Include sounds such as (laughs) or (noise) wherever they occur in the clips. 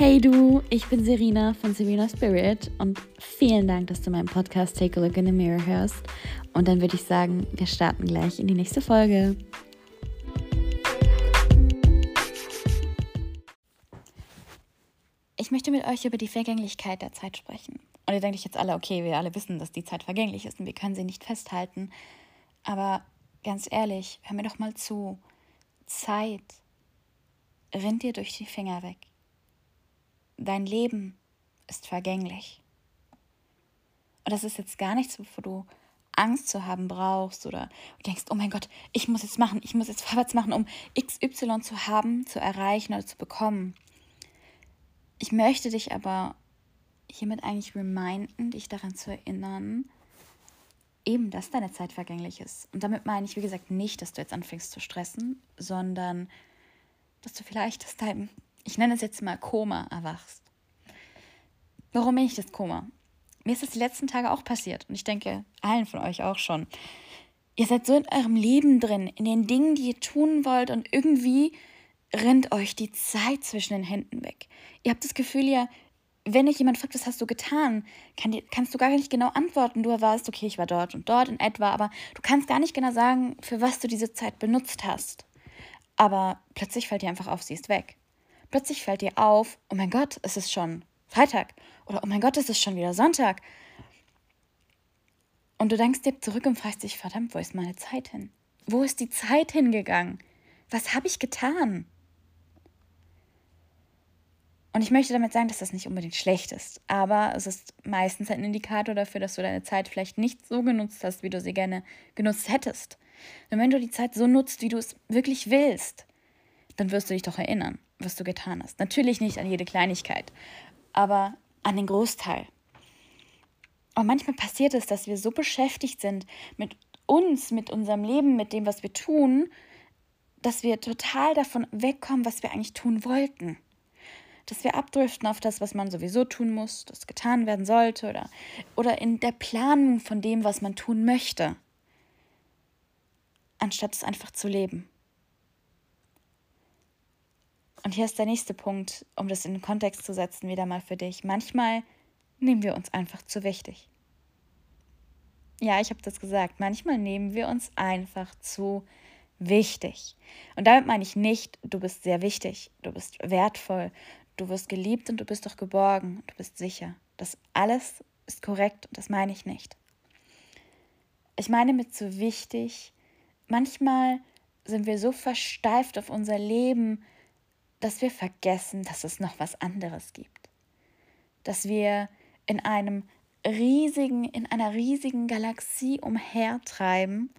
Hey du, ich bin Serena von Serena Spirit und vielen Dank, dass du meinen Podcast Take a Look in the Mirror hörst. Und dann würde ich sagen, wir starten gleich in die nächste Folge. Ich möchte mit euch über die Vergänglichkeit der Zeit sprechen. Und ihr denkt euch jetzt alle, okay, wir alle wissen, dass die Zeit vergänglich ist und wir können sie nicht festhalten. Aber ganz ehrlich, hör mir doch mal zu. Zeit rinnt dir durch die Finger weg. Dein Leben ist vergänglich. Und das ist jetzt gar nichts, wovor du Angst zu haben brauchst oder denkst, oh mein Gott, ich muss jetzt machen, ich muss jetzt (laughs) vorwärts machen, um XY zu haben, zu erreichen oder zu bekommen. Ich möchte dich aber hiermit eigentlich reminden, dich daran zu erinnern, eben, dass deine Zeit vergänglich ist. Und damit meine ich, wie gesagt, nicht, dass du jetzt anfängst zu stressen, sondern dass du vielleicht aus deinem, ich nenne es jetzt mal Koma, erwachst. Warum bin ich das Koma? Mir ist das die letzten Tage auch passiert und ich denke, allen von euch auch schon. Ihr seid so in eurem Leben drin, in den Dingen, die ihr tun wollt und irgendwie rennt euch die Zeit zwischen den Händen weg. Ihr habt das Gefühl, ja, wenn dich jemand fragt, was hast du getan, kann kannst du gar nicht genau antworten. Du weißt, okay, ich war dort und dort in etwa, aber du kannst gar nicht genau sagen, für was du diese Zeit benutzt hast. Aber plötzlich fällt dir einfach auf, sie ist weg. Plötzlich fällt dir auf, oh mein Gott, es ist schon Freitag. Oder oh mein Gott, es ist schon wieder Sonntag. Und du denkst dir zurück und fragst dich, verdammt, wo ist meine Zeit hin? Wo ist die Zeit hingegangen? Was habe ich getan? Und ich möchte damit sagen, dass das nicht unbedingt schlecht ist, aber es ist meistens ein Indikator dafür, dass du deine Zeit vielleicht nicht so genutzt hast, wie du sie gerne genutzt hättest. Und wenn du die Zeit so nutzt, wie du es wirklich willst, dann wirst du dich doch erinnern, was du getan hast. Natürlich nicht an jede Kleinigkeit, aber an den Großteil. Und manchmal passiert es, dass wir so beschäftigt sind mit uns, mit unserem Leben, mit dem, was wir tun, dass wir total davon wegkommen, was wir eigentlich tun wollten dass wir abdriften auf das, was man sowieso tun muss, das getan werden sollte oder, oder in der Planung von dem, was man tun möchte, anstatt es einfach zu leben. Und hier ist der nächste Punkt, um das in den Kontext zu setzen, wieder mal für dich. Manchmal nehmen wir uns einfach zu wichtig. Ja, ich habe das gesagt. Manchmal nehmen wir uns einfach zu wichtig. Und damit meine ich nicht, du bist sehr wichtig, du bist wertvoll, Du wirst geliebt und du bist doch geborgen, du bist sicher. Das alles ist korrekt und das meine ich nicht. Ich meine mit so wichtig, manchmal sind wir so versteift auf unser Leben, dass wir vergessen, dass es noch was anderes gibt. Dass wir in einem riesigen, in einer riesigen Galaxie umhertreiben,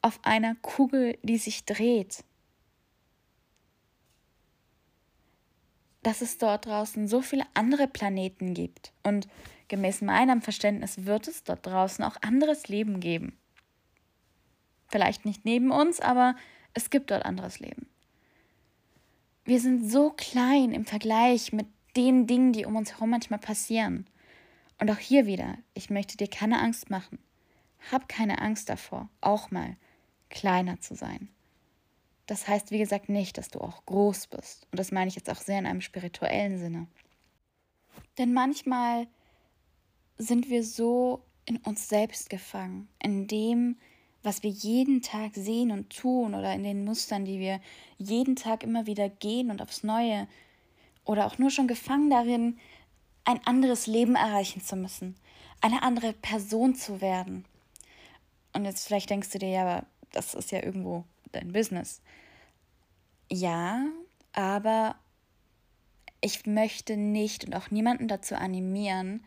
auf einer Kugel, die sich dreht. dass es dort draußen so viele andere Planeten gibt. Und gemäß meinem Verständnis wird es dort draußen auch anderes Leben geben. Vielleicht nicht neben uns, aber es gibt dort anderes Leben. Wir sind so klein im Vergleich mit den Dingen, die um uns herum manchmal passieren. Und auch hier wieder, ich möchte dir keine Angst machen. Hab keine Angst davor, auch mal kleiner zu sein. Das heißt, wie gesagt, nicht, dass du auch groß bist. Und das meine ich jetzt auch sehr in einem spirituellen Sinne. Denn manchmal sind wir so in uns selbst gefangen, in dem, was wir jeden Tag sehen und tun oder in den Mustern, die wir jeden Tag immer wieder gehen und aufs Neue oder auch nur schon gefangen darin, ein anderes Leben erreichen zu müssen, eine andere Person zu werden. Und jetzt vielleicht denkst du dir, ja, aber das ist ja irgendwo dein Business. Ja, aber ich möchte nicht und auch niemanden dazu animieren,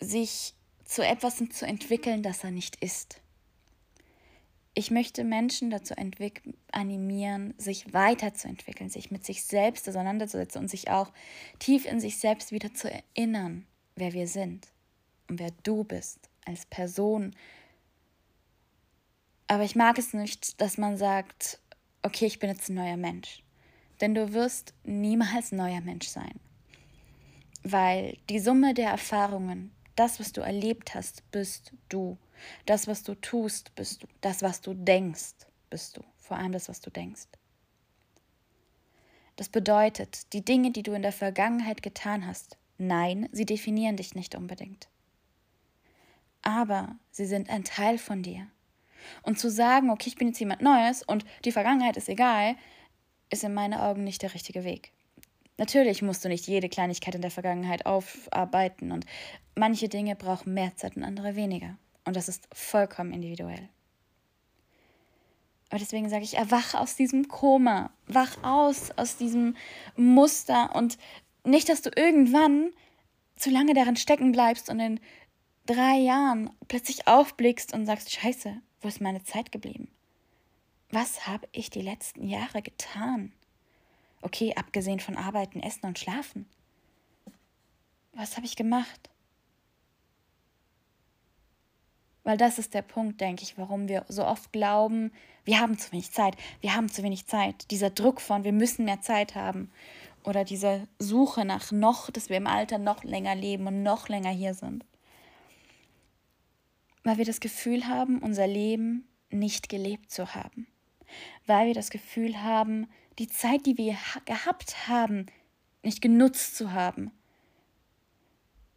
sich zu etwas zu entwickeln, das er nicht ist. Ich möchte Menschen dazu animieren, sich weiterzuentwickeln, sich mit sich selbst auseinanderzusetzen und sich auch tief in sich selbst wieder zu erinnern, wer wir sind und wer du bist als Person. Aber ich mag es nicht, dass man sagt, okay, ich bin jetzt ein neuer Mensch. Denn du wirst niemals ein neuer Mensch sein. Weil die Summe der Erfahrungen, das, was du erlebt hast, bist du. Das, was du tust, bist du. Das, was du denkst, bist du. Vor allem das, was du denkst. Das bedeutet, die Dinge, die du in der Vergangenheit getan hast, nein, sie definieren dich nicht unbedingt. Aber sie sind ein Teil von dir. Und zu sagen, okay, ich bin jetzt jemand Neues und die Vergangenheit ist egal, ist in meinen Augen nicht der richtige Weg. Natürlich musst du nicht jede Kleinigkeit in der Vergangenheit aufarbeiten und manche Dinge brauchen mehr Zeit und andere weniger. Und das ist vollkommen individuell. Aber deswegen sage ich, erwach aus diesem Koma, wach aus aus diesem Muster und nicht, dass du irgendwann zu lange darin stecken bleibst und in drei Jahren plötzlich aufblickst und sagst, scheiße, wo ist meine Zeit geblieben? Was habe ich die letzten Jahre getan? Okay, abgesehen von Arbeiten, Essen und Schlafen. Was habe ich gemacht? Weil das ist der Punkt, denke ich, warum wir so oft glauben, wir haben zu wenig Zeit, wir haben zu wenig Zeit. Dieser Druck von, wir müssen mehr Zeit haben. Oder diese Suche nach noch, dass wir im Alter noch länger leben und noch länger hier sind. Weil wir das Gefühl haben, unser Leben nicht gelebt zu haben. Weil wir das Gefühl haben, die Zeit, die wir gehabt haben, nicht genutzt zu haben.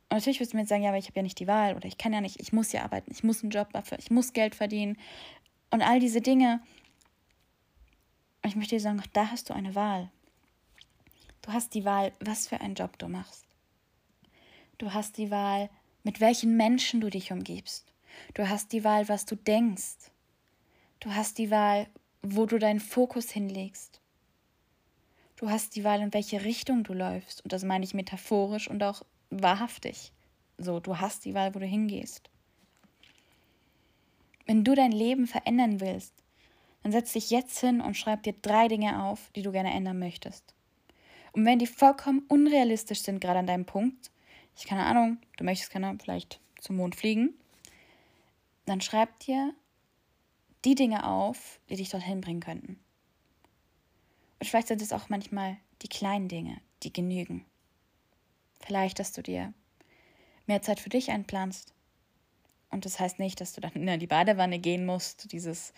Und natürlich wirst du mir jetzt sagen, ja, aber ich habe ja nicht die Wahl oder ich kann ja nicht, ich muss ja arbeiten, ich muss einen Job dafür, ich muss Geld verdienen und all diese Dinge. Und ich möchte dir sagen, auch da hast du eine Wahl. Du hast die Wahl, was für einen Job du machst. Du hast die Wahl, mit welchen Menschen du dich umgibst. Du hast die Wahl, was du denkst. Du hast die Wahl, wo du deinen Fokus hinlegst. Du hast die Wahl, in welche Richtung du läufst. Und das meine ich metaphorisch und auch wahrhaftig. So, du hast die Wahl, wo du hingehst. Wenn du dein Leben verändern willst, dann setz dich jetzt hin und schreib dir drei Dinge auf, die du gerne ändern möchtest. Und wenn die vollkommen unrealistisch sind, gerade an deinem Punkt, ich keine Ahnung, du möchtest keine vielleicht zum Mond fliegen, dann schreib dir die Dinge auf, die dich dorthin bringen könnten. Und vielleicht sind es auch manchmal die kleinen Dinge, die genügen. Vielleicht, dass du dir mehr Zeit für dich einplanst. Und das heißt nicht, dass du dann in die Badewanne gehen musst. Dieses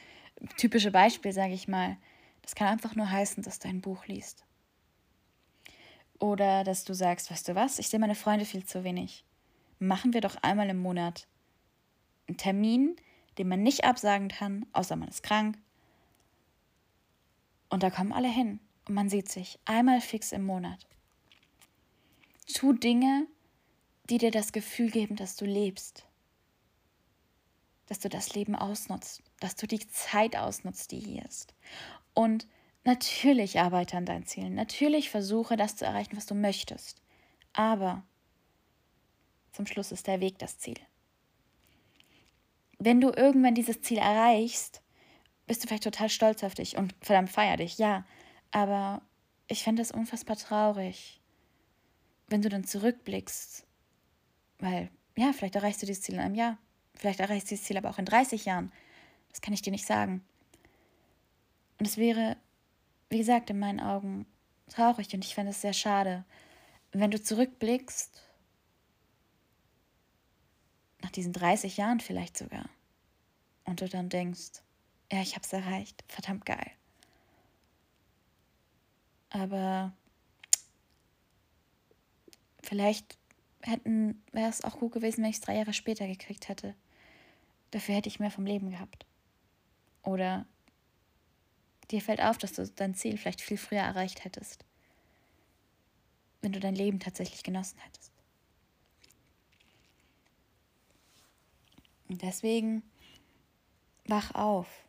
typische Beispiel, sage ich mal. Das kann einfach nur heißen, dass du ein Buch liest. Oder dass du sagst, weißt du was, ich sehe meine Freunde viel zu wenig. Machen wir doch einmal im Monat einen Termin, den man nicht absagen kann, außer man ist krank. Und da kommen alle hin und man sieht sich einmal fix im Monat. Tu Dinge, die dir das Gefühl geben, dass du lebst. Dass du das Leben ausnutzt, dass du die Zeit ausnutzt, die hier ist. Und natürlich arbeite an deinen Zielen. Natürlich versuche das zu erreichen, was du möchtest. Aber zum Schluss ist der Weg das Ziel. Wenn du irgendwann dieses Ziel erreichst, bist du vielleicht total stolz auf dich und verdammt feier dich, ja. Aber ich fände es unfassbar traurig, wenn du dann zurückblickst, weil, ja, vielleicht erreichst du dieses Ziel in einem Jahr, vielleicht erreichst du dieses Ziel aber auch in 30 Jahren. Das kann ich dir nicht sagen. Und es wäre, wie gesagt, in meinen Augen traurig und ich fände es sehr schade, wenn du zurückblickst, nach diesen 30 Jahren vielleicht sogar, und du dann denkst, ja, ich habe es erreicht, verdammt geil. Aber Vielleicht hätten, wäre es auch gut gewesen, wenn ich es drei Jahre später gekriegt hätte. Dafür hätte ich mehr vom Leben gehabt. Oder dir fällt auf, dass du dein Ziel vielleicht viel früher erreicht hättest. Wenn du dein Leben tatsächlich genossen hättest. Und deswegen wach auf.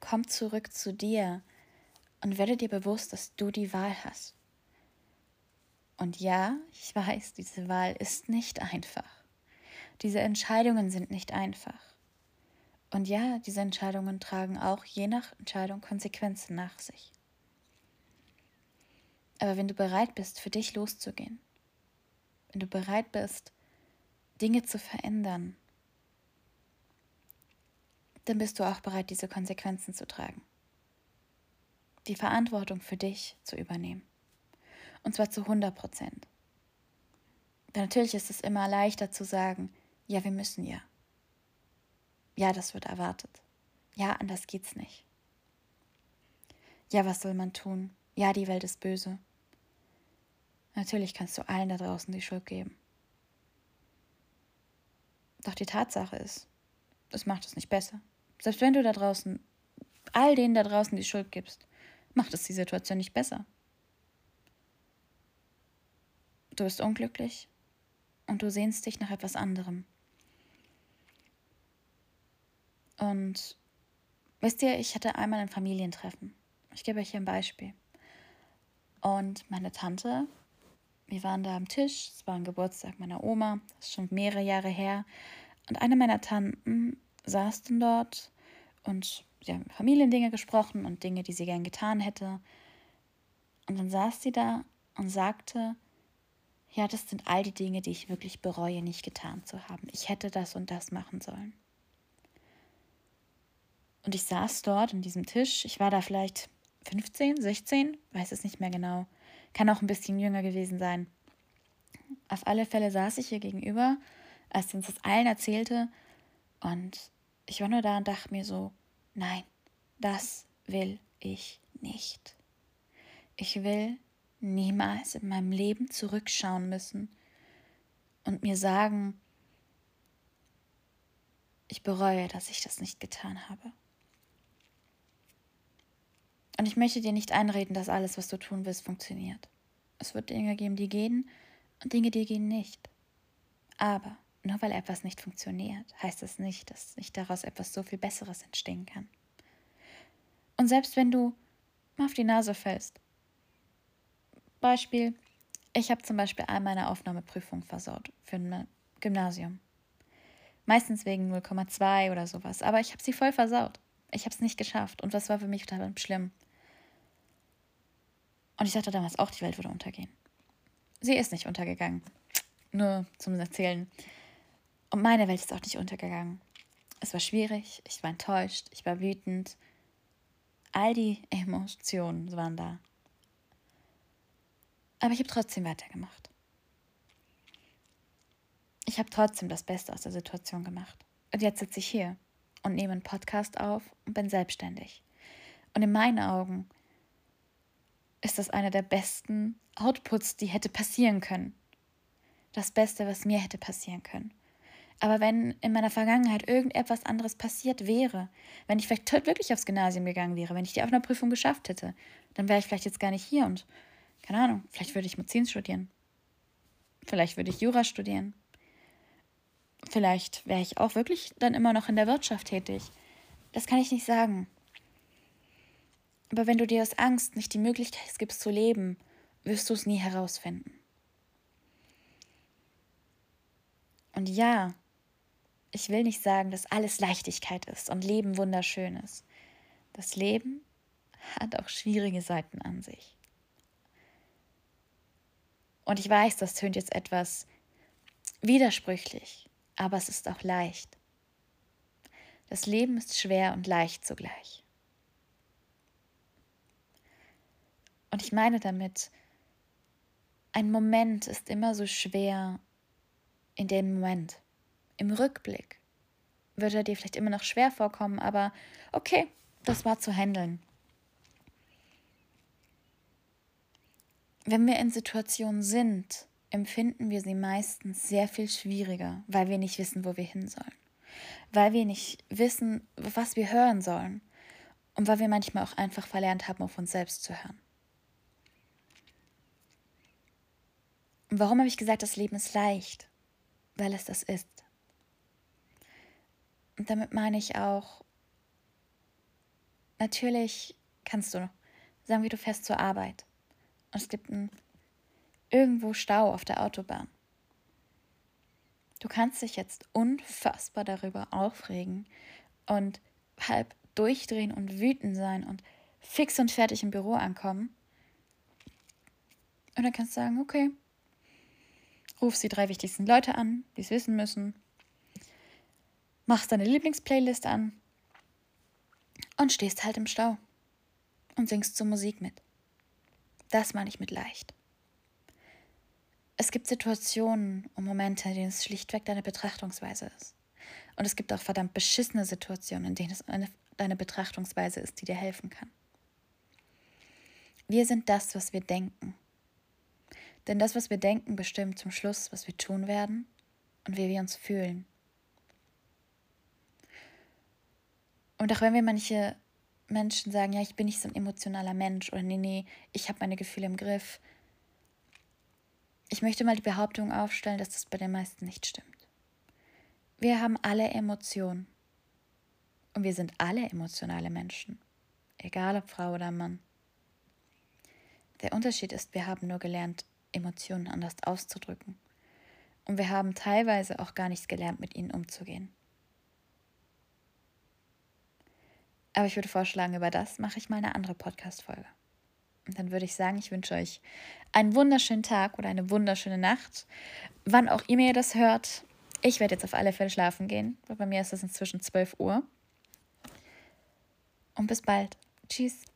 Komm zurück zu dir und werde dir bewusst, dass du die Wahl hast. Und ja, ich weiß, diese Wahl ist nicht einfach. Diese Entscheidungen sind nicht einfach. Und ja, diese Entscheidungen tragen auch je nach Entscheidung Konsequenzen nach sich. Aber wenn du bereit bist, für dich loszugehen, wenn du bereit bist, Dinge zu verändern, dann bist du auch bereit, diese Konsequenzen zu tragen. Die Verantwortung für dich zu übernehmen. Und zwar zu 100 Prozent. Natürlich ist es immer leichter zu sagen, ja, wir müssen ja. Ja, das wird erwartet. Ja, anders geht's nicht. Ja, was soll man tun? Ja, die Welt ist böse. Natürlich kannst du allen da draußen die Schuld geben. Doch die Tatsache ist, es macht es nicht besser. Selbst wenn du da draußen, all denen da draußen die Schuld gibst, macht es die Situation nicht besser. Du bist unglücklich und du sehnst dich nach etwas anderem. Und wisst ihr, ich hatte einmal ein Familientreffen. Ich gebe euch hier ein Beispiel. Und meine Tante wir waren da am Tisch, es war ein Geburtstag meiner Oma, das ist schon mehrere Jahre her. Und eine meiner Tanten saß dann dort und sie haben Familiendinge gesprochen und Dinge, die sie gern getan hätte. Und dann saß sie da und sagte, ja, das sind all die Dinge, die ich wirklich bereue, nicht getan zu haben. Ich hätte das und das machen sollen. Und ich saß dort an diesem Tisch. Ich war da vielleicht 15, 16, weiß es nicht mehr genau. Kann auch ein bisschen jünger gewesen sein. Auf alle Fälle saß ich ihr gegenüber, als uns das allen erzählte. Und ich war nur da und dachte mir so, nein, das will ich nicht. Ich will niemals in meinem Leben zurückschauen müssen und mir sagen, ich bereue, dass ich das nicht getan habe. Und ich möchte dir nicht einreden, dass alles, was du tun willst, funktioniert. Es wird Dinge geben, die gehen und Dinge, die gehen nicht. Aber nur weil etwas nicht funktioniert, heißt das nicht, dass nicht daraus etwas so viel Besseres entstehen kann. Und selbst wenn du mal auf die Nase fällst, Beispiel, ich habe zum Beispiel all meine Aufnahmeprüfungen versaut für ein Gymnasium. Meistens wegen 0,2 oder sowas, aber ich habe sie voll versaut. Ich habe es nicht geschafft und das war für mich total schlimm. Und ich dachte damals auch, die Welt würde untergehen. Sie ist nicht untergegangen. Nur zum Erzählen. Und meine Welt ist auch nicht untergegangen. Es war schwierig, ich war enttäuscht, ich war wütend. All die Emotionen waren da. Aber ich habe trotzdem weitergemacht. Ich habe trotzdem das Beste aus der Situation gemacht. Und jetzt sitze ich hier und nehme einen Podcast auf und bin selbstständig. Und in meinen Augen ist das einer der besten Outputs, die hätte passieren können. Das Beste, was mir hätte passieren können. Aber wenn in meiner Vergangenheit irgendetwas anderes passiert wäre, wenn ich vielleicht wirklich aufs Gymnasium gegangen wäre, wenn ich die Aufnahmeprüfung geschafft hätte, dann wäre ich vielleicht jetzt gar nicht hier und, keine Ahnung, vielleicht würde ich Medizin studieren. Vielleicht würde ich Jura studieren. Vielleicht wäre ich auch wirklich dann immer noch in der Wirtschaft tätig. Das kann ich nicht sagen. Aber wenn du dir aus Angst nicht die Möglichkeit gibst zu leben, wirst du es nie herausfinden. Und ja, ich will nicht sagen, dass alles Leichtigkeit ist und Leben wunderschön ist. Das Leben hat auch schwierige Seiten an sich. Und ich weiß, das tönt jetzt etwas widersprüchlich, aber es ist auch leicht. Das Leben ist schwer und leicht zugleich. Und ich meine damit, ein Moment ist immer so schwer in dem Moment. Im Rückblick wird er dir vielleicht immer noch schwer vorkommen, aber okay, das war zu handeln. Wenn wir in Situationen sind, empfinden wir sie meistens sehr viel schwieriger, weil wir nicht wissen, wo wir hin sollen. Weil wir nicht wissen, was wir hören sollen. Und weil wir manchmal auch einfach verlernt haben, auf uns selbst zu hören. Und warum habe ich gesagt, das Leben ist leicht? Weil es das ist. Und damit meine ich auch, natürlich kannst du, sagen wir, du fährst zur Arbeit und es gibt einen, irgendwo Stau auf der Autobahn. Du kannst dich jetzt unfassbar darüber aufregen und halb durchdrehen und wütend sein und fix und fertig im Büro ankommen. Und dann kannst du sagen, okay, rufst die drei wichtigsten Leute an, die es wissen müssen, machst deine Lieblingsplaylist an und stehst halt im Stau und singst zur Musik mit. Das meine ich mit leicht. Es gibt Situationen und Momente, in denen es schlichtweg deine Betrachtungsweise ist. Und es gibt auch verdammt beschissene Situationen, in denen es eine, deine Betrachtungsweise ist, die dir helfen kann. Wir sind das, was wir denken. Denn das, was wir denken, bestimmt zum Schluss, was wir tun werden und wie wir uns fühlen. Und auch wenn wir manche Menschen sagen, ja, ich bin nicht so ein emotionaler Mensch oder nee, nee, ich habe meine Gefühle im Griff. Ich möchte mal die Behauptung aufstellen, dass das bei den meisten nicht stimmt. Wir haben alle Emotionen. Und wir sind alle emotionale Menschen. Egal ob Frau oder Mann. Der Unterschied ist, wir haben nur gelernt, Emotionen anders auszudrücken. Und wir haben teilweise auch gar nichts gelernt, mit ihnen umzugehen. Aber ich würde vorschlagen, über das mache ich mal eine andere Podcast-Folge. Und dann würde ich sagen, ich wünsche euch einen wunderschönen Tag oder eine wunderschöne Nacht. Wann auch ihr das hört. Ich werde jetzt auf alle Fälle schlafen gehen, weil bei mir ist es inzwischen 12 Uhr. Und bis bald. Tschüss.